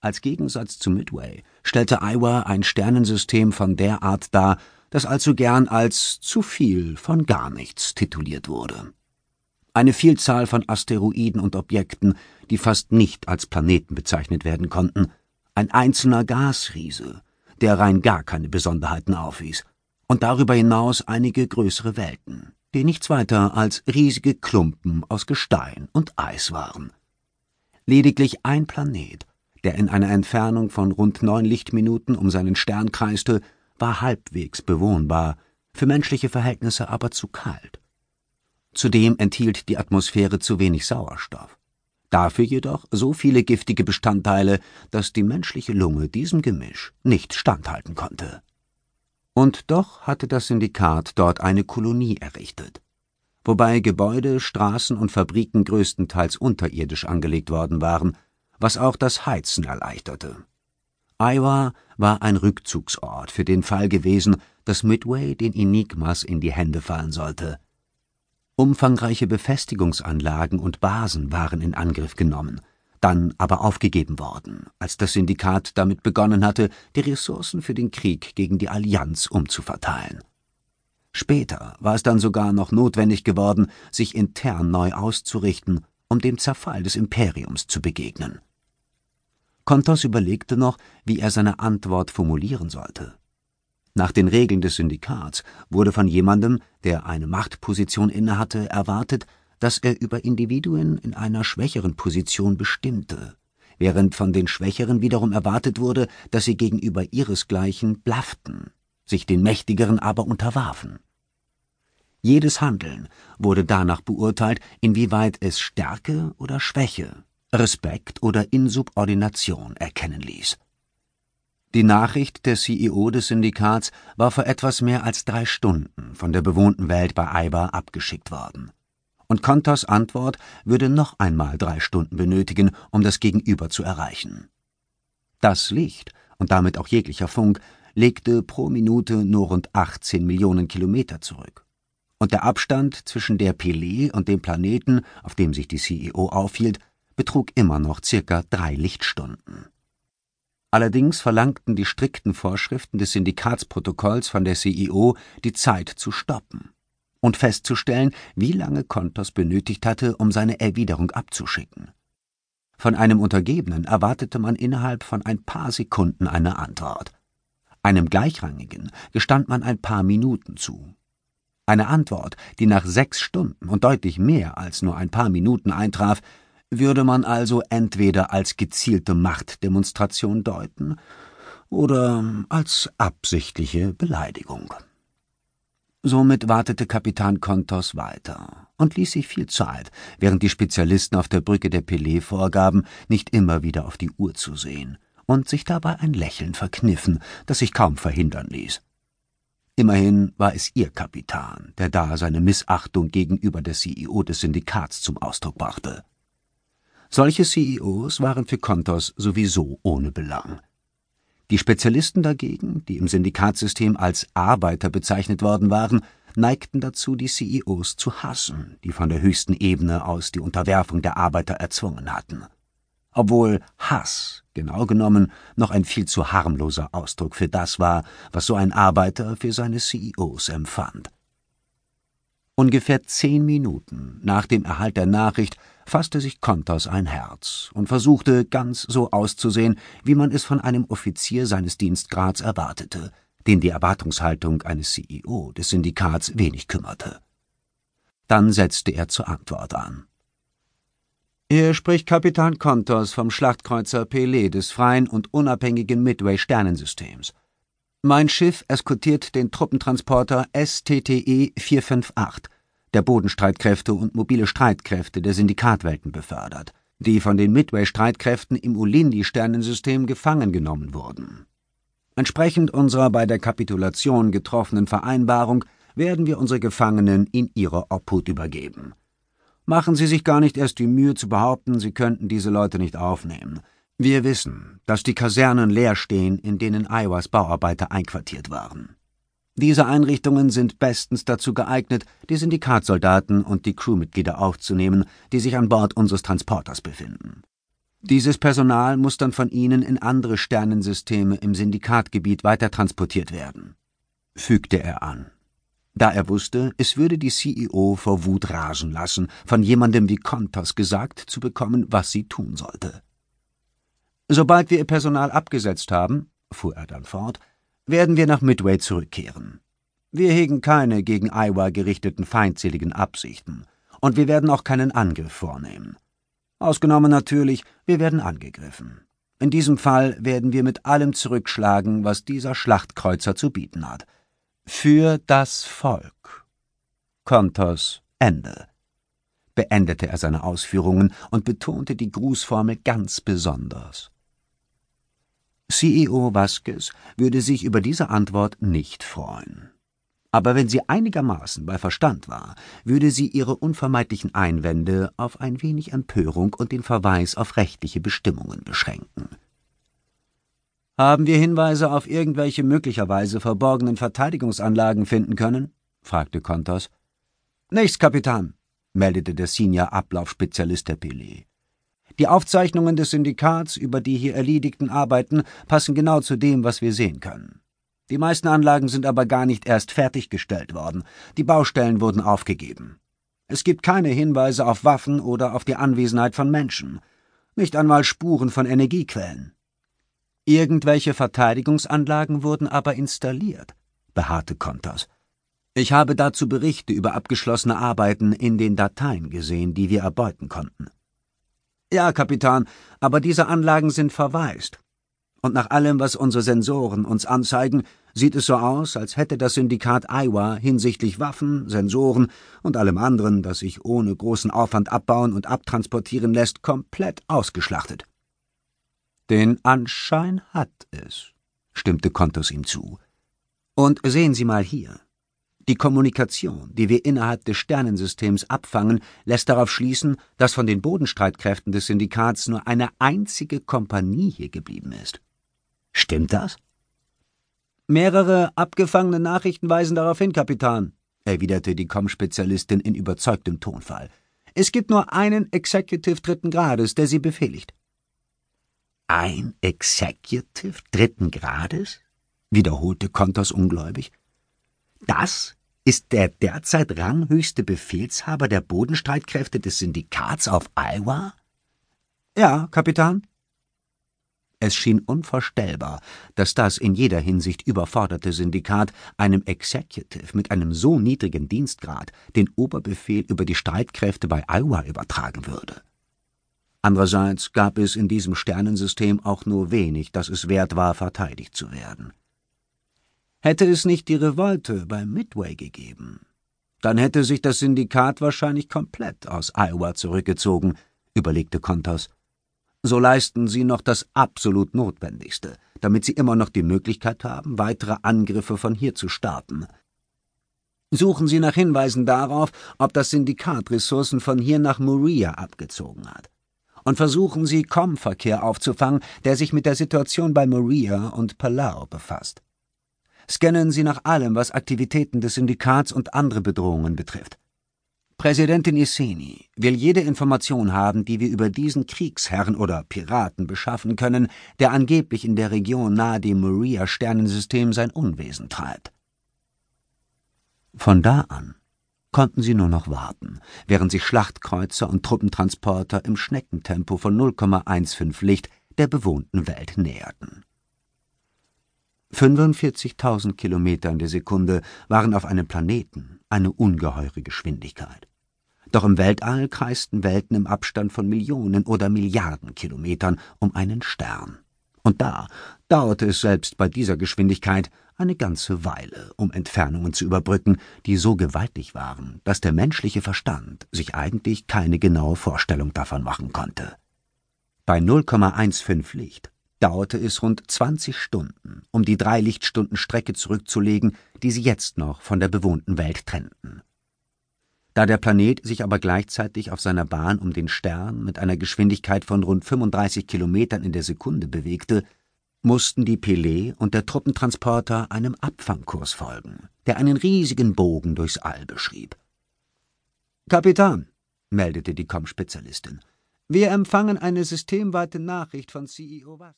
Als Gegensatz zu Midway stellte Iowa ein Sternensystem von der Art dar, das allzu gern als zu viel von gar nichts tituliert wurde. Eine Vielzahl von Asteroiden und Objekten, die fast nicht als Planeten bezeichnet werden konnten, ein einzelner Gasriese, der rein gar keine Besonderheiten aufwies, und darüber hinaus einige größere Welten, die nichts weiter als riesige Klumpen aus Gestein und Eis waren. Lediglich ein Planet, der in einer Entfernung von rund neun Lichtminuten um seinen Stern kreiste, war halbwegs bewohnbar, für menschliche Verhältnisse aber zu kalt. Zudem enthielt die Atmosphäre zu wenig Sauerstoff. Dafür jedoch so viele giftige Bestandteile, dass die menschliche Lunge diesem Gemisch nicht standhalten konnte. Und doch hatte das Syndikat dort eine Kolonie errichtet. Wobei Gebäude, Straßen und Fabriken größtenteils unterirdisch angelegt worden waren, was auch das Heizen erleichterte. Iowa war ein Rückzugsort für den Fall gewesen, dass Midway den Enigmas in die Hände fallen sollte. Umfangreiche Befestigungsanlagen und Basen waren in Angriff genommen, dann aber aufgegeben worden, als das Syndikat damit begonnen hatte, die Ressourcen für den Krieg gegen die Allianz umzuverteilen. Später war es dann sogar noch notwendig geworden, sich intern neu auszurichten, um dem Zerfall des Imperiums zu begegnen. Kontos überlegte noch, wie er seine Antwort formulieren sollte. Nach den Regeln des Syndikats wurde von jemandem, der eine Machtposition innehatte, erwartet, dass er über Individuen in einer schwächeren Position bestimmte, während von den Schwächeren wiederum erwartet wurde, dass sie gegenüber ihresgleichen blafften, sich den Mächtigeren aber unterwarfen. Jedes Handeln wurde danach beurteilt, inwieweit es Stärke oder Schwäche Respekt oder Insubordination erkennen ließ. Die Nachricht der CEO des Syndikats war vor etwas mehr als drei Stunden von der bewohnten Welt bei Aiba abgeschickt worden. Und Kontos Antwort würde noch einmal drei Stunden benötigen, um das Gegenüber zu erreichen. Das Licht und damit auch jeglicher Funk legte pro Minute nur rund 18 Millionen Kilometer zurück. Und der Abstand zwischen der Pelé und dem Planeten, auf dem sich die CEO aufhielt, betrug immer noch circa drei Lichtstunden. Allerdings verlangten die strikten Vorschriften des Syndikatsprotokolls von der CEO, die Zeit zu stoppen und festzustellen, wie lange Kontos benötigt hatte, um seine Erwiderung abzuschicken. Von einem Untergebenen erwartete man innerhalb von ein paar Sekunden eine Antwort. Einem Gleichrangigen gestand man ein paar Minuten zu. Eine Antwort, die nach sechs Stunden und deutlich mehr als nur ein paar Minuten eintraf, würde man also entweder als gezielte Machtdemonstration deuten oder als absichtliche Beleidigung. Somit wartete Kapitän Kontos weiter und ließ sich viel Zeit, während die Spezialisten auf der Brücke der Pelé vorgaben, nicht immer wieder auf die Uhr zu sehen und sich dabei ein Lächeln verkniffen, das sich kaum verhindern ließ. Immerhin war es ihr Kapitän, der da seine Missachtung gegenüber der CEO des Syndikats zum Ausdruck brachte. Solche CEOs waren für Kontos sowieso ohne Belang. Die Spezialisten dagegen, die im Syndikatsystem als Arbeiter bezeichnet worden waren, neigten dazu, die CEOs zu hassen, die von der höchsten Ebene aus die Unterwerfung der Arbeiter erzwungen hatten. Obwohl Hass, genau genommen, noch ein viel zu harmloser Ausdruck für das war, was so ein Arbeiter für seine CEOs empfand. Ungefähr zehn Minuten nach dem Erhalt der Nachricht fasste sich Kontos ein Herz und versuchte, ganz so auszusehen, wie man es von einem Offizier seines Dienstgrads erwartete, den die Erwartungshaltung eines CEO des Syndikats wenig kümmerte. Dann setzte er zur Antwort an. Hier spricht Kapitän Kontos vom Schlachtkreuzer Pelé des freien und unabhängigen Midway-Sternensystems. Mein Schiff eskortiert den Truppentransporter STTE 458 der Bodenstreitkräfte und mobile Streitkräfte der Syndikatwelten befördert, die von den Midway-Streitkräften im Ulindi-Sternensystem gefangen genommen wurden. Entsprechend unserer bei der Kapitulation getroffenen Vereinbarung werden wir unsere Gefangenen in ihre Obhut übergeben. Machen Sie sich gar nicht erst die Mühe zu behaupten, Sie könnten diese Leute nicht aufnehmen. Wir wissen, dass die Kasernen leer stehen, in denen Iowas Bauarbeiter einquartiert waren. Diese Einrichtungen sind bestens dazu geeignet, die Syndikatsoldaten und die Crewmitglieder aufzunehmen, die sich an Bord unseres Transporters befinden. Dieses Personal muss dann von Ihnen in andere Sternensysteme im Syndikatgebiet weitertransportiert werden, fügte er an. Da er wusste, es würde die CEO vor Wut rasen lassen, von jemandem wie Kontos gesagt zu bekommen, was sie tun sollte. Sobald wir ihr Personal abgesetzt haben, fuhr er dann fort, werden wir nach Midway zurückkehren. Wir hegen keine gegen Iowa gerichteten feindseligen Absichten, und wir werden auch keinen Angriff vornehmen. Ausgenommen natürlich, wir werden angegriffen. In diesem Fall werden wir mit allem zurückschlagen, was dieser Schlachtkreuzer zu bieten hat. Für das Volk. Kontos Ende. Beendete er seine Ausführungen und betonte die Grußformel ganz besonders. CEO Vasquez würde sich über diese Antwort nicht freuen. Aber wenn sie einigermaßen bei Verstand war, würde sie ihre unvermeidlichen Einwände auf ein wenig Empörung und den Verweis auf rechtliche Bestimmungen beschränken. Haben wir Hinweise auf irgendwelche möglicherweise verborgenen Verteidigungsanlagen finden können? fragte Kontos. Nichts, Kapitän, meldete der Senior-Ablaufspezialist der Pelé. Die Aufzeichnungen des Syndikats über die hier erledigten Arbeiten passen genau zu dem, was wir sehen können. Die meisten Anlagen sind aber gar nicht erst fertiggestellt worden. Die Baustellen wurden aufgegeben. Es gibt keine Hinweise auf Waffen oder auf die Anwesenheit von Menschen. Nicht einmal Spuren von Energiequellen. Irgendwelche Verteidigungsanlagen wurden aber installiert, beharrte Kontos. Ich habe dazu Berichte über abgeschlossene Arbeiten in den Dateien gesehen, die wir erbeuten konnten. Ja, Kapitän, aber diese Anlagen sind verwaist. Und nach allem, was unsere Sensoren uns anzeigen, sieht es so aus, als hätte das Syndikat Iowa hinsichtlich Waffen, Sensoren und allem anderen, das sich ohne großen Aufwand abbauen und abtransportieren lässt, komplett ausgeschlachtet. Den Anschein hat es, stimmte Kontos ihm zu. Und sehen Sie mal hier. Die Kommunikation, die wir innerhalb des Sternensystems abfangen, lässt darauf schließen, dass von den Bodenstreitkräften des Syndikats nur eine einzige Kompanie hier geblieben ist. Stimmt das? Mehrere abgefangene Nachrichten weisen darauf hin, Kapitän, erwiderte die Com-Spezialistin in überzeugtem Tonfall. Es gibt nur einen Executive dritten Grades, der sie befehligt. Ein Executive dritten Grades? wiederholte Kontos ungläubig. Das ist der derzeit ranghöchste Befehlshaber der Bodenstreitkräfte des Syndikats auf Iowa? Ja, Kapitän. Es schien unvorstellbar, dass das in jeder Hinsicht überforderte Syndikat einem Executive mit einem so niedrigen Dienstgrad den Oberbefehl über die Streitkräfte bei Iowa übertragen würde. Andererseits gab es in diesem Sternensystem auch nur wenig, das es wert war, verteidigt zu werden. Hätte es nicht die Revolte bei Midway gegeben, dann hätte sich das Syndikat wahrscheinlich komplett aus Iowa zurückgezogen, überlegte Kontos. So leisten sie noch das absolut Notwendigste, damit sie immer noch die Möglichkeit haben, weitere Angriffe von hier zu starten. Suchen Sie nach Hinweisen darauf, ob das Syndikat Ressourcen von hier nach Moria abgezogen hat. Und versuchen Sie, Com-Verkehr aufzufangen, der sich mit der Situation bei Moria und Palau befasst. Scannen Sie nach allem, was Aktivitäten des Syndikats und andere Bedrohungen betrifft. Präsidentin Isseni will jede Information haben, die wir über diesen Kriegsherrn oder Piraten beschaffen können, der angeblich in der Region nahe dem Maria-Sternensystem sein Unwesen treibt. Von da an konnten sie nur noch warten, während sich Schlachtkreuzer und Truppentransporter im Schneckentempo von 0,15 Licht der bewohnten Welt näherten. 45.000 Kilometer in der Sekunde waren auf einem Planeten eine ungeheure Geschwindigkeit. Doch im Weltall kreisten Welten im Abstand von Millionen oder Milliarden Kilometern um einen Stern. Und da dauerte es selbst bei dieser Geschwindigkeit eine ganze Weile, um Entfernungen zu überbrücken, die so gewaltig waren, dass der menschliche Verstand sich eigentlich keine genaue Vorstellung davon machen konnte. Bei 0,15 Licht dauerte es rund 20 Stunden, um die drei Lichtstunden Strecke zurückzulegen, die sie jetzt noch von der bewohnten Welt trennten. Da der Planet sich aber gleichzeitig auf seiner Bahn um den Stern mit einer Geschwindigkeit von rund 35 Kilometern in der Sekunde bewegte, mussten die Pelé und der Truppentransporter einem Abfangkurs folgen, der einen riesigen Bogen durchs All beschrieb. Kapitän, meldete die Com-Spezialistin, Wir empfangen eine systemweite Nachricht von CEO Was.